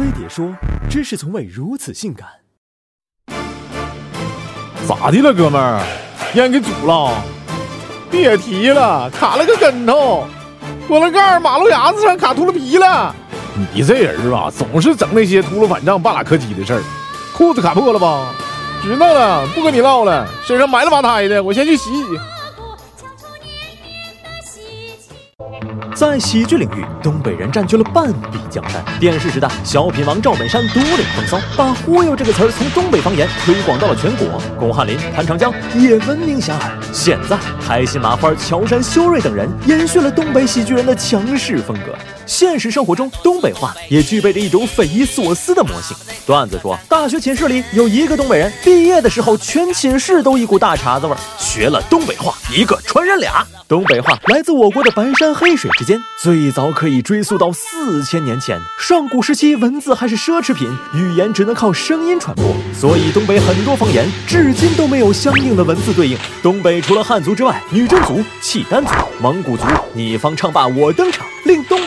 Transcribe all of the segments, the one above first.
飞碟说，知识从未如此性感。咋的了，哥们儿？烟给煮了？别提了，卡了个跟头，玻璃盖马路牙子上卡秃噜皮了。你这人吧，总是整那些秃噜反账、半拉磕叽的事儿。裤子卡破了吧？知道了，不跟你唠了。身上埋了吧胎的，我先去洗洗。在喜剧领域，东北人占据了半壁江山。电视时代，小品王赵本山独领风骚，把“忽悠”这个词儿从东北方言推广到了全国。巩汉林、潘长江也闻名遐迩。现在，开心麻花、乔杉、修睿等人延续了东北喜剧人的强势风格。现实生活中，东北话也具备着一种匪夷所思的魔性。段子说，大学寝室里有一个东北人，毕业的时候全寝室都一股大碴子味儿，学了东北话，一个传人俩。东北话来自我国的白山黑水之间，最早可以追溯到四千年前。上古时期，文字还是奢侈品，语言只能靠声音传播，所以东北很多方言至今都没有相应的文字对应。东北除了汉族之外，女真族、契丹族、蒙古族，你方唱罢我登场，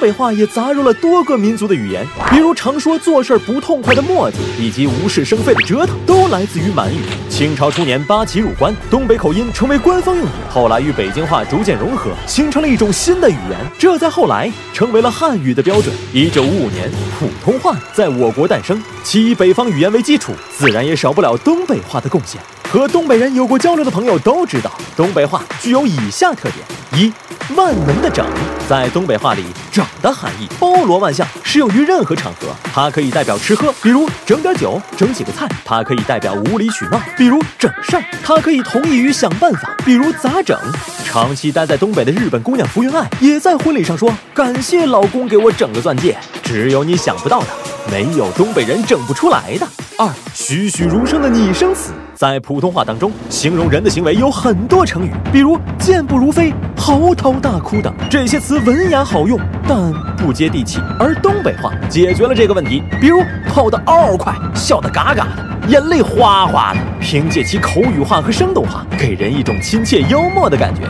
北话也杂入了多个民族的语言，比如常说做事儿不痛快的磨叽，以及无事生非的折腾，都来自于满语。清朝初年，八旗入关，东北口音成为官方用语，后来与北京话逐渐。融合形成了一种新的语言，这在后来成为了汉语的标准。一九五五年，普通话在我国诞生，其以北方语言为基础，自然也少不了东北话的贡献。和东北人有过交流的朋友都知道，东北话具有以下特点：一。万能的整，在东北话里，整的含义包罗万象，适用于任何场合。它可以代表吃喝，比如整点酒，整几个菜；它可以代表无理取闹，比如整事儿；它可以同意于想办法，比如咋整。长期待在东北的日本姑娘福原爱，也在婚礼上说：“感谢老公给我整个钻戒。”只有你想不到的，没有东北人整不出来的。二栩栩如生的拟声词，在普通话当中，形容人的行为有很多成语，比如健步如飞、嚎啕大哭等。这些词文雅好用，但不接地气。而东北话解决了这个问题，比如跑得嗷嗷快，笑得嘎嘎的，眼泪哗哗的。凭借其口语化和生动化，给人一种亲切幽默的感觉。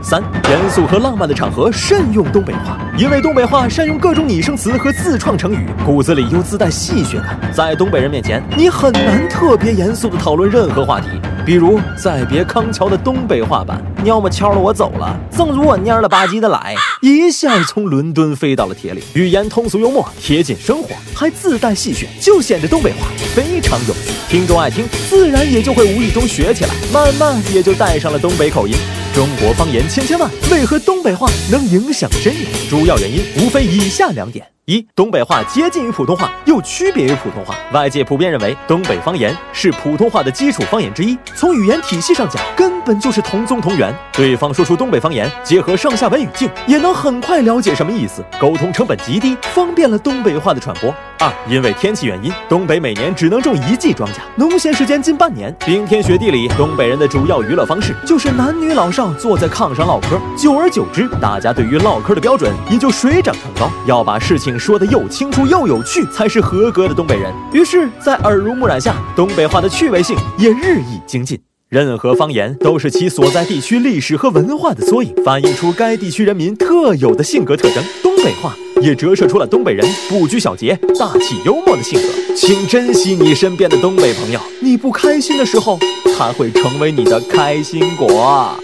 三严肃和浪漫的场合慎用东北话，因为东北话善用各种拟声词和自创成语，骨子里又自带戏谑感。在东北人面前，你很难特别严肃地讨论任何话题。比如再别康桥的东北话版，要么敲了我走了，正如我蔫了吧唧的来，一下从伦敦飞到了铁岭。语言通俗幽默，贴近生活，还自带戏谑，就显得东北话非常有趣。听众爱听，自然也就会无意中学起来，慢慢也就带上了东北口音。中国方言千千万，为何东北话能影响深远？主要原因无非以下两点：一、东北话接近于普通话，又区别于普通话。外界普遍认为，东北方言是普通话的基础方言之一。从语言体系上讲，根本就是同宗同源。对方说出东北方言，结合上下文语境，也能很快了解什么意思，沟通成本极低，方便了东北话的传播。二、因为天气原因，东北每年只能种一季庄稼，农闲时间近半年。冰天雪地里，东北人的主要娱乐方式就是男女老少坐在炕上唠嗑。久而久之，大家对于唠嗑的标准也就水涨船高，要把事情说得又清楚又有趣，才是合格的东北人。于是，在耳濡目染下，东北话的趣味性也日益精进。任何方言都是其所在地区历史和文化的缩影，反映出该地区人民特有的性格特征。东北话也折射出了东北人不拘小节、大气幽默的性格。请珍惜你身边的东北朋友，你不开心的时候，他会成为你的开心果。